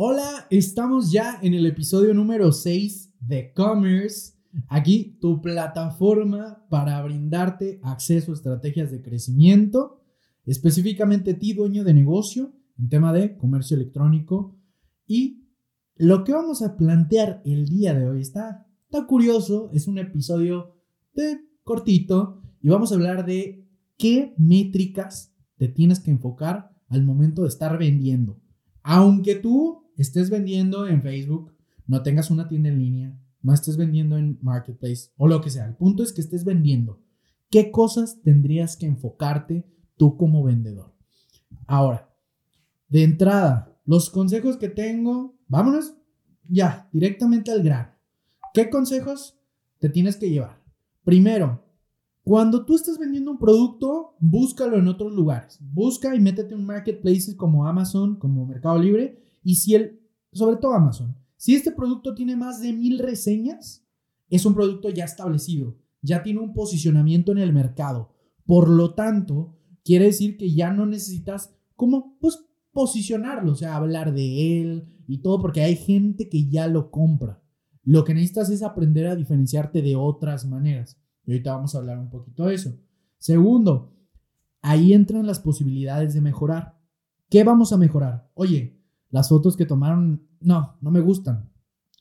Hola, estamos ya en el episodio número 6 de Commerce. Aquí tu plataforma para brindarte acceso a estrategias de crecimiento, específicamente ti, dueño de negocio, en tema de comercio electrónico. Y lo que vamos a plantear el día de hoy está, está curioso, es un episodio de cortito y vamos a hablar de qué métricas te tienes que enfocar al momento de estar vendiendo. Aunque tú estés vendiendo en Facebook, no tengas una tienda en línea, no estés vendiendo en Marketplace o lo que sea. El punto es que estés vendiendo. ¿Qué cosas tendrías que enfocarte tú como vendedor? Ahora, de entrada, los consejos que tengo, vámonos ya, directamente al grano. ¿Qué consejos te tienes que llevar? Primero, cuando tú estás vendiendo un producto, búscalo en otros lugares. Busca y métete en marketplaces como Amazon, como Mercado Libre y si el, sobre todo Amazon, si este producto tiene más de mil reseñas, es un producto ya establecido, ya tiene un posicionamiento en el mercado. Por lo tanto, quiere decir que ya no necesitas como pues posicionarlo, o sea, hablar de él y todo, porque hay gente que ya lo compra. Lo que necesitas es aprender a diferenciarte de otras maneras. Y ahorita vamos a hablar un poquito de eso. Segundo, ahí entran las posibilidades de mejorar. ¿Qué vamos a mejorar? Oye, las fotos que tomaron, no, no me gustan.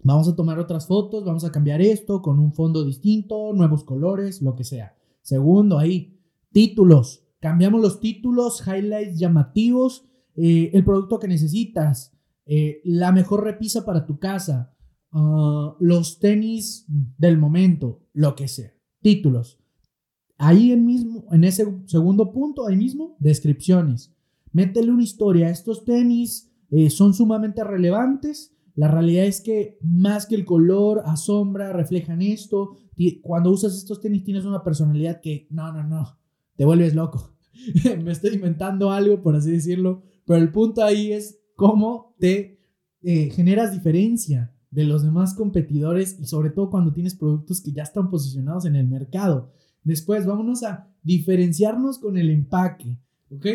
Vamos a tomar otras fotos, vamos a cambiar esto con un fondo distinto, nuevos colores, lo que sea. Segundo, ahí, títulos. Cambiamos los títulos, highlights llamativos, eh, el producto que necesitas, eh, la mejor repisa para tu casa, ah, los tenis del momento, lo que sea. Títulos. Ahí en, mismo, en ese segundo punto, ahí mismo, descripciones. Métele una historia. Estos tenis eh, son sumamente relevantes. La realidad es que más que el color, asombra, reflejan esto. Cuando usas estos tenis tienes una personalidad que, no, no, no, te vuelves loco. Me estoy inventando algo, por así decirlo, pero el punto ahí es cómo te eh, generas diferencia de los demás competidores y sobre todo cuando tienes productos que ya están posicionados en el mercado. Después, vámonos a diferenciarnos con el empaque, ¿ok?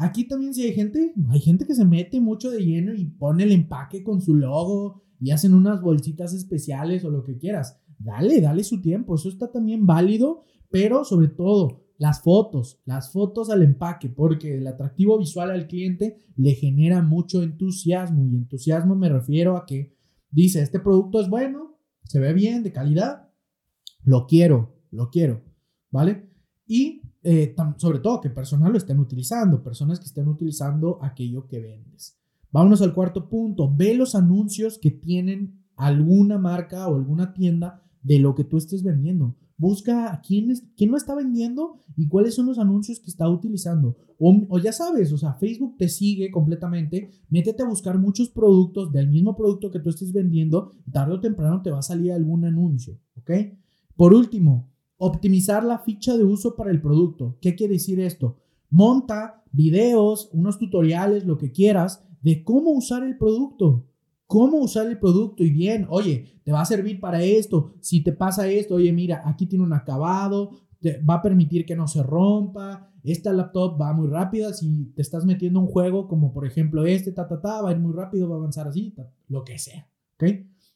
Aquí también si hay gente, hay gente que se mete mucho de lleno y pone el empaque con su logo y hacen unas bolsitas especiales o lo que quieras. Dale, dale su tiempo, eso está también válido, pero sobre todo las fotos, las fotos al empaque, porque el atractivo visual al cliente le genera mucho entusiasmo y entusiasmo me refiero a que dice, este producto es bueno, se ve bien, de calidad, lo quiero, lo quiero, ¿vale? Y eh, sobre todo que personas lo estén utilizando, personas que estén utilizando aquello que vendes. Vámonos al cuarto punto, ve los anuncios que tienen alguna marca o alguna tienda de lo que tú estés vendiendo. Busca a quién, es, quién lo está vendiendo y cuáles son los anuncios que está utilizando. O, ya sabes, o sea, Facebook te sigue completamente. Métete a buscar muchos productos del mismo producto que tú estés vendiendo. Tarde o temprano te va a salir algún anuncio, ¿ok? Por último, Optimizar la ficha de uso para el producto. ¿Qué quiere decir esto? Monta videos, unos tutoriales, lo que quieras, de cómo usar el producto. Cómo usar el producto y bien, oye, te va a servir para esto. Si te pasa esto, oye, mira, aquí tiene un acabado, te va a permitir que no se rompa. Esta laptop va muy rápida. Si te estás metiendo un juego como por ejemplo este, ta, ta, ta, va a ir muy rápido, va a avanzar así, lo que sea. ¿Ok?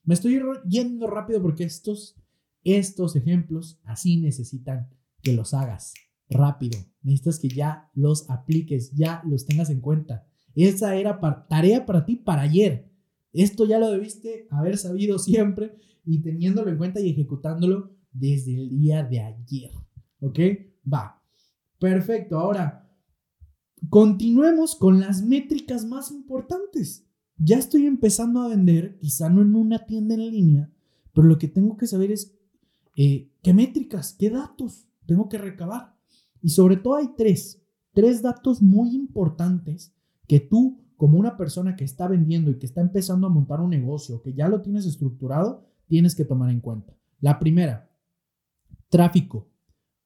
Me estoy yendo rápido porque estos estos ejemplos así necesitan que los hagas rápido. Necesitas que ya los apliques, ya los tengas en cuenta. Esa era tarea para ti para ayer. Esto ya lo debiste haber sabido siempre y teniéndolo en cuenta y ejecutándolo desde el día de ayer. ¿Ok? Va. Perfecto. Ahora, continuemos con las métricas más importantes. Ya estoy empezando a vender, quizá no en una tienda en línea, pero lo que tengo que saber es eh, qué métricas, qué datos tengo que recabar. Y sobre todo hay tres, tres datos muy importantes que tú, como una persona que está vendiendo y que está empezando a montar un negocio, que ya lo tienes estructurado, tienes que tomar en cuenta. La primera, tráfico,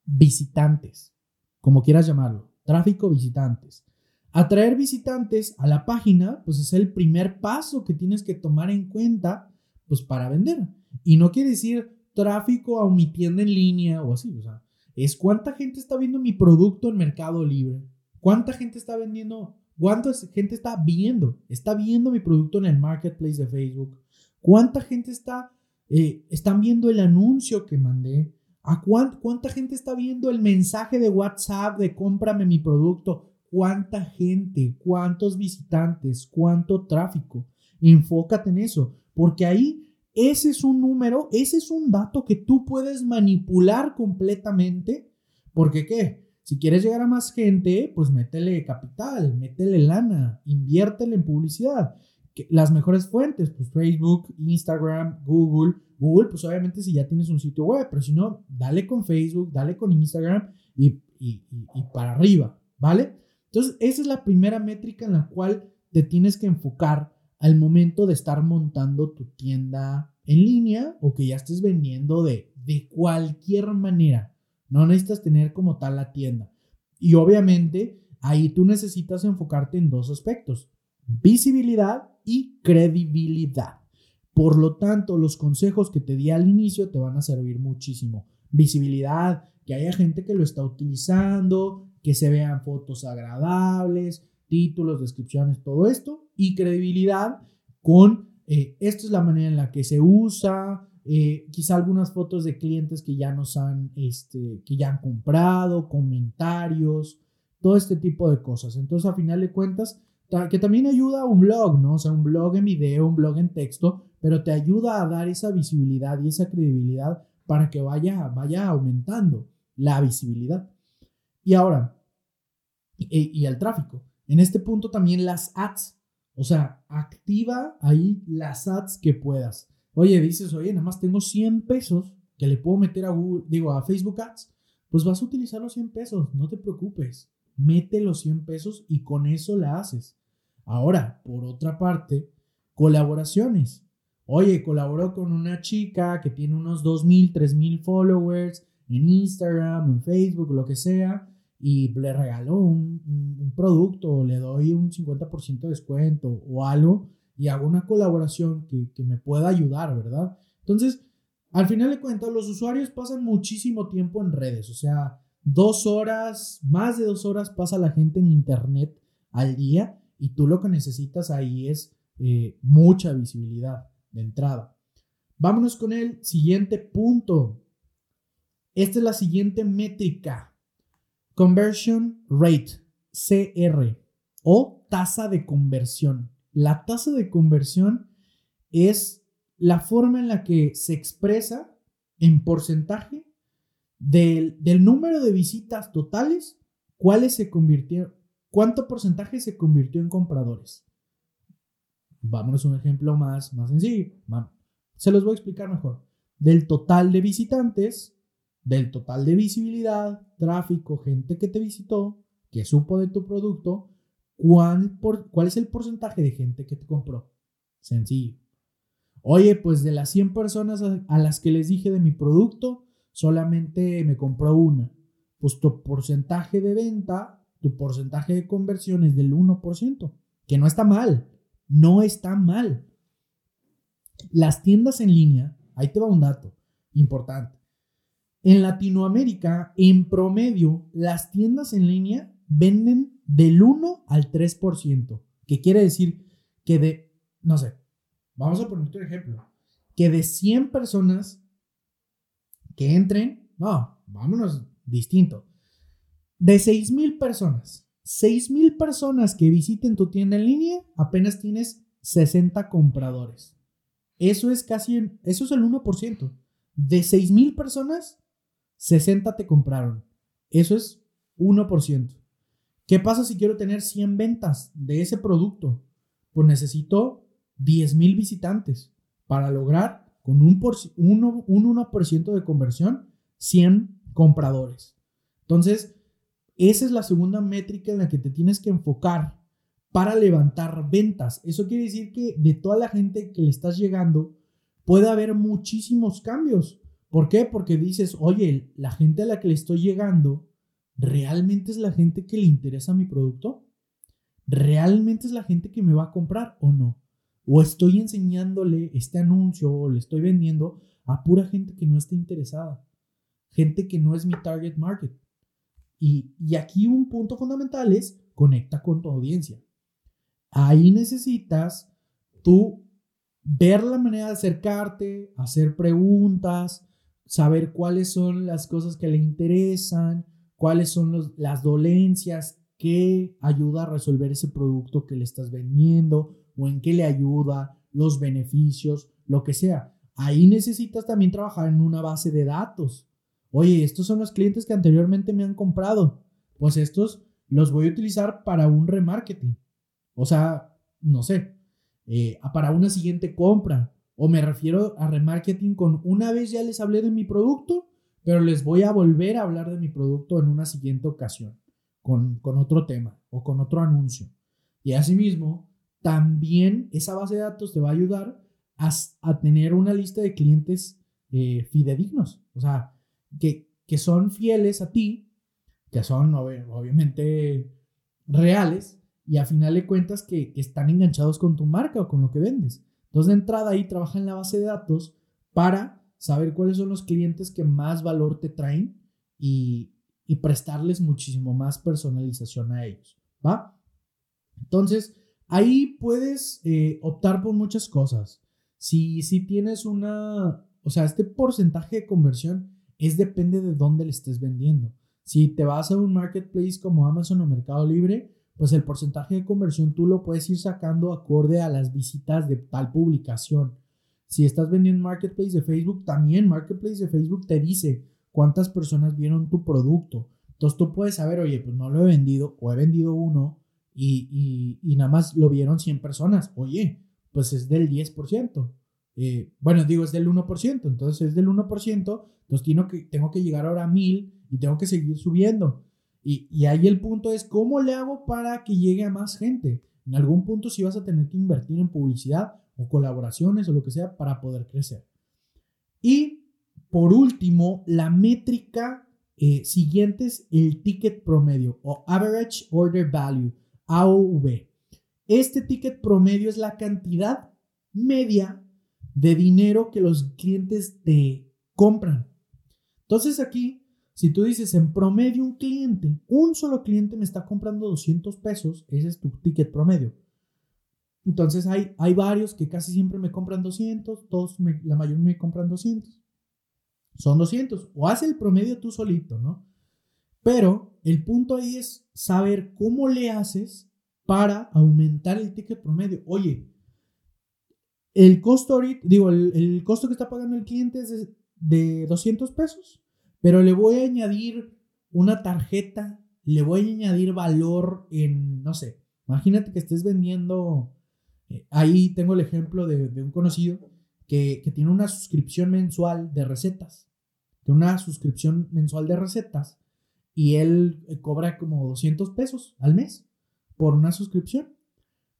visitantes, como quieras llamarlo, tráfico, visitantes. Atraer visitantes a la página, pues es el primer paso que tienes que tomar en cuenta, pues para vender. Y no quiere decir tráfico a mi tienda en línea o así, o sea, es cuánta gente está viendo mi producto en Mercado Libre, cuánta gente está vendiendo, ¿Cuánta gente está viendo? Está viendo mi producto en el marketplace de Facebook. ¿Cuánta gente está, eh, están viendo el anuncio que mandé? ¿A cuánta gente está viendo el mensaje de WhatsApp de cómprame mi producto? ¿Cuánta gente? ¿Cuántos visitantes? ¿Cuánto tráfico? Enfócate en eso, porque ahí ese es un número, ese es un dato que tú puedes manipular completamente. Porque qué? Si quieres llegar a más gente, pues métele capital, métele lana, inviértele en publicidad. Las mejores fuentes, pues Facebook, Instagram, Google. Google, pues obviamente si ya tienes un sitio web, pero si no, dale con Facebook, dale con Instagram y, y, y para arriba, ¿vale? Entonces, esa es la primera métrica en la cual te tienes que enfocar al momento de estar montando tu tienda en línea o que ya estés vendiendo de, de cualquier manera. No necesitas tener como tal la tienda. Y obviamente ahí tú necesitas enfocarte en dos aspectos, visibilidad y credibilidad. Por lo tanto, los consejos que te di al inicio te van a servir muchísimo. Visibilidad, que haya gente que lo está utilizando, que se vean fotos agradables, títulos, descripciones, todo esto. Y credibilidad con, eh, esta es la manera en la que se usa, eh, quizá algunas fotos de clientes que ya nos han, este, que ya han comprado, comentarios, todo este tipo de cosas. Entonces, a final de cuentas, que también ayuda a un blog, ¿no? O sea, un blog en video, un blog en texto, pero te ayuda a dar esa visibilidad y esa credibilidad para que vaya, vaya aumentando la visibilidad. Y ahora, y, y el tráfico. En este punto también las ads. O sea, activa ahí las ads que puedas. Oye, dices, oye, nada más tengo 100 pesos que le puedo meter a Google, digo, a Facebook Ads. Pues vas a utilizar los 100 pesos, no te preocupes. Mete los 100 pesos y con eso la haces. Ahora, por otra parte, colaboraciones. Oye, colaboró con una chica que tiene unos 2.000, 3.000 followers en Instagram, en Facebook, lo que sea, y le regaló un, un producto, le doy un 50% de descuento o algo y hago una colaboración que, que me pueda ayudar, ¿verdad? Entonces, al final de cuentas, los usuarios pasan muchísimo tiempo en redes, o sea, dos horas, más de dos horas pasa la gente en Internet al día y tú lo que necesitas ahí es eh, mucha visibilidad de entrada. Vámonos con el siguiente punto. Esta es la siguiente métrica. Conversion Rate, CR, o tasa de conversión. La tasa de conversión es la forma en la que se expresa en porcentaje del, número de visitas totales, cuáles se convirtieron, cuánto porcentaje se convirtió en compradores. Vámonos a un ejemplo más, más sencillo. Se los voy a explicar mejor. Del total de visitantes, del total de visibilidad, tráfico, gente que te visitó, que supo de tu producto, ¿cuál, por, ¿cuál es el porcentaje de gente que te compró? Sencillo. Oye, pues de las 100 personas a, las que les dije de mi producto, solamente me compró una. Pues tu porcentaje de venta, tu porcentaje de conversión es del 1%, que no está mal, no está mal. Las tiendas en línea, ahí te va un dato importante. En Latinoamérica, en promedio, las tiendas en línea venden del 1 al 3%, que quiere decir que de, no sé, vamos a poner un ejemplo, que de 100 personas que entren, no, vámonos distinto, de 6 mil personas, 6 mil personas que visiten tu tienda en línea, apenas tienes 60 compradores. Eso es casi, eso es el 1%. De 6 mil personas, 60 te compraron. Eso es 1%. ¿Qué pasa si quiero tener 100 ventas de ese producto? Pues necesito 10 mil visitantes para lograr con un, por, un 1% de conversión 100 compradores. Entonces, esa es la segunda métrica en la que te tienes que enfocar para levantar ventas. Eso quiere decir que de toda la gente que le estás llegando, puede haber muchísimos cambios. ¿Por qué? Porque dices, oye, la gente a la que le estoy llegando ¿realmente es la gente que le interesa mi producto? ¿Realmente es la gente que me va a comprar o no? ¿O estoy enseñándole este anuncio o le estoy vendiendo a pura gente que no está interesada? Gente que no es mi target market. Y, y aquí un punto fundamental es conecta con tu audiencia. ahí necesitas tú ver la manera de acercarte, hacer preguntas, saber cuáles son las cosas que le interesan, cuáles son las dolencias, qué ayuda a resolver ese producto que le estás vendiendo o en qué le ayuda, los beneficios, lo que sea. Ahí necesitas también trabajar en una base de datos. Oye, estos son los clientes que anteriormente me han comprado. Pues estos los voy a utilizar para un remarketing. O sea, no sé, eh, para una siguiente compra. O me refiero a remarketing con una vez ya les hablé de mi producto, pero les voy a volver a hablar de mi producto en una siguiente ocasión, con, con otro tema o con otro anuncio. Y asimismo, también esa base de datos te va a ayudar a, a tener una lista de clientes eh, fidedignos, o sea, que, que son fieles a ti, que son obviamente reales y a final de cuentas que, están enganchados con tu marca o con lo que vendes. Entonces, de entrada ahí trabaja en la base de datos para saber cuáles son los clientes que más valor te traen y, prestarles muchísimo más personalización a ellos, ¿va? Entonces, ahí puedes eh, optar por muchas cosas. Si, si tienes una, o sea, este porcentaje de conversión es depende de dónde le estés vendiendo. Si te vas a un marketplace como Amazon o Mercado Libre, pues el porcentaje de conversión tú lo puedes ir sacando acorde a las visitas de tal publicación. Si estás vendiendo Marketplace de Facebook, también Marketplace de Facebook te dice cuántas personas vieron tu producto. Entonces tú puedes saber, oye, pues no lo he vendido o he vendido uno y, nada más lo vieron 100 personas. Oye, pues es del 10%. Eh, bueno, digo, es del 1%, entonces es del 1%, entonces tengo que, tengo que llegar ahora a 1000 y tengo que seguir subiendo. Y, ahí el punto es, ¿cómo le hago para que llegue a más gente? En algún punto sí vas a tener que invertir en publicidad o colaboraciones o lo que sea para poder crecer. Y por último, la métrica eh, siguiente es el ticket promedio o Average Order Value, AOV. Este ticket promedio es la cantidad media de dinero que los clientes te compran. Entonces aquí si tú dices en promedio un cliente, un solo cliente me está comprando 200 pesos, ese es tu ticket promedio. Entonces hay, hay varios que casi siempre me compran 200, todos la mayoría me compran 200. Son 200. O haz el promedio tú solito, ¿no? Pero el punto ahí es saber cómo le haces para aumentar el ticket promedio. Oye, el costo digo, el, costo que está pagando el cliente es de, de 200 pesos pero le voy a añadir una tarjeta, le voy a añadir valor en, no sé, imagínate que estés vendiendo, eh, ahí tengo el ejemplo de, un conocido que, tiene una suscripción mensual de recetas, de una suscripción mensual de recetas, y él eh, cobra como 200 pesos al mes por una suscripción.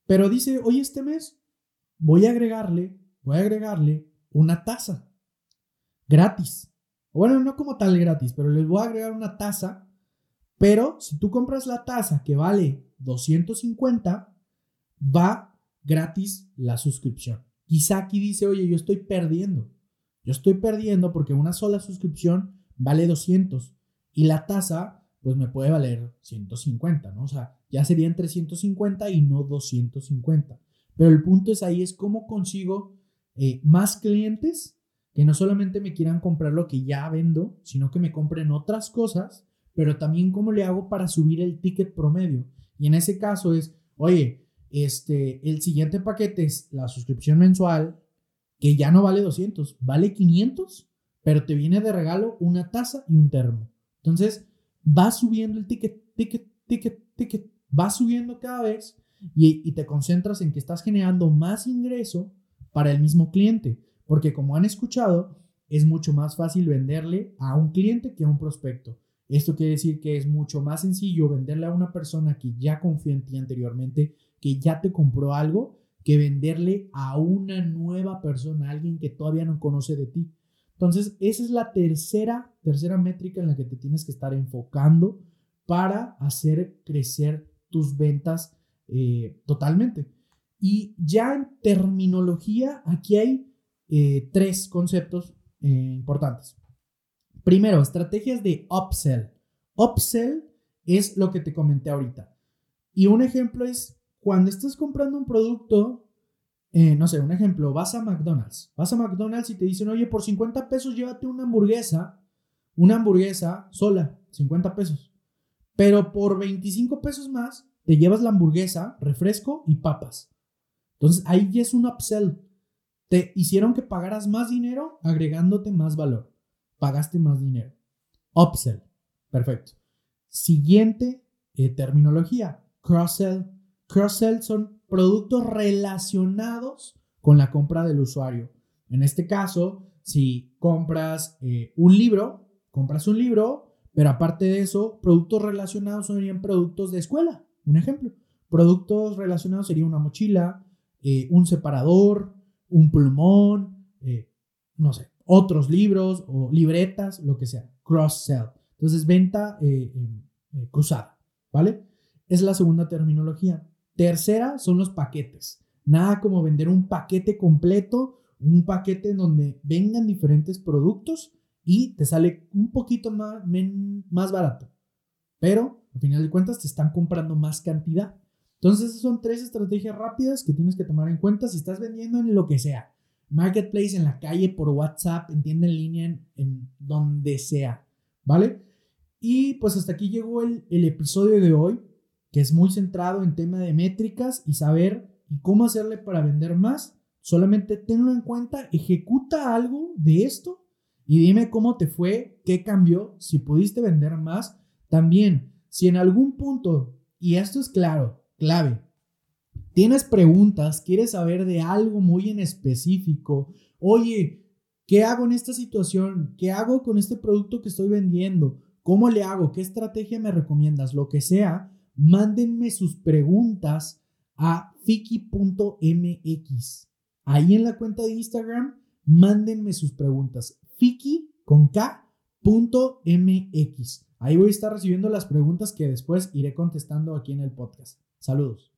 Pero dice, oye, este mes voy a agregarle, voy a agregarle una taza gratis bueno, no como tal gratis, pero les voy a agregar una tasa. Pero si tú compras la tasa que vale 250, va gratis la suscripción. Quizá aquí dice, oye, yo estoy perdiendo. Yo estoy perdiendo porque una sola suscripción vale 200 y la tasa pues me puede valer 150, ¿no? O sea, ya serían 350 y no 250. Pero el punto es ahí, es cómo consigo eh, más clientes que no solamente me quieran comprar lo que ya vendo, sino que me compren otras cosas, pero también cómo le hago para subir el ticket promedio. Y en ese caso es, oye, este, el siguiente paquete es la suscripción mensual, que ya no vale 200, vale 500, pero te viene de regalo una taza y un termo. Entonces, va subiendo el ticket, ticket, ticket, ticket, va subiendo cada vez y, y te concentras en que estás generando más ingreso para el mismo cliente. Porque como han escuchado, es mucho más fácil venderle a un cliente que a un prospecto. Esto quiere decir que es mucho más sencillo venderle a una persona que ya confía en ti anteriormente, que ya te compró algo, que venderle a una nueva persona, alguien que todavía no conoce de ti. Entonces, esa es la tercera, tercera métrica en la que te tienes que estar enfocando para hacer crecer tus ventas eh, totalmente. Y ya en terminología, aquí hay eh, tres conceptos eh, importantes. Primero, estrategias de upsell. Upsell es lo que te comenté ahorita. Y un ejemplo es cuando estás comprando un producto, eh, no sé, un ejemplo, vas a McDonald's, vas a McDonald's y te dicen, oye, por 50 pesos llévate una hamburguesa, una hamburguesa sola, 50 pesos. Pero por 25 pesos más, te llevas la hamburguesa, refresco y papas. Entonces ahí es un upsell. Te hicieron que pagaras más dinero agregándote más valor. Pagaste más dinero. Upsell. Perfecto. Siguiente eh, terminología. Cross-sell. Cross-sell son productos relacionados con la compra del usuario. En este caso, si compras eh, un libro, compras un libro, pero aparte de eso, productos relacionados serían productos de escuela. Un ejemplo, productos relacionados sería una mochila, eh, un separador, un plumón, eh, no sé, otros libros o libretas, lo que sea, cross-sell. Entonces, venta eh, cruzada, ¿vale? Es la segunda terminología. Tercera son los paquetes. Nada como vender un paquete completo, un paquete en donde vengan diferentes productos y te sale un poquito más, más barato. Pero al final de cuentas te están comprando más cantidad. Entonces, son tres estrategias rápidas que tienes que tomar en cuenta si estás vendiendo en lo que sea. Marketplace, en la calle, por WhatsApp, en tienda en línea, en, donde sea. ¿Vale? Y pues hasta aquí llegó el, el episodio de hoy, que es muy centrado en tema de métricas y saber y cómo hacerle para vender más. Solamente tenlo en cuenta, ejecuta algo de esto y dime cómo te fue, qué cambió, si pudiste vender más. También si en algún punto, y esto es claro, clave, tienes preguntas, quieres saber de algo muy en específico, oye, ¿qué hago en esta situación? ¿Qué hago con este producto que estoy vendiendo? ¿Cómo le hago? ¿Qué estrategia me recomiendas? Lo que sea, mándenme sus preguntas a fiki.mx. Ahí en la cuenta de Instagram, mándenme sus preguntas. Fiki con K.mx. Ahí voy a estar recibiendo las preguntas que después iré contestando aquí en el podcast. Saludos.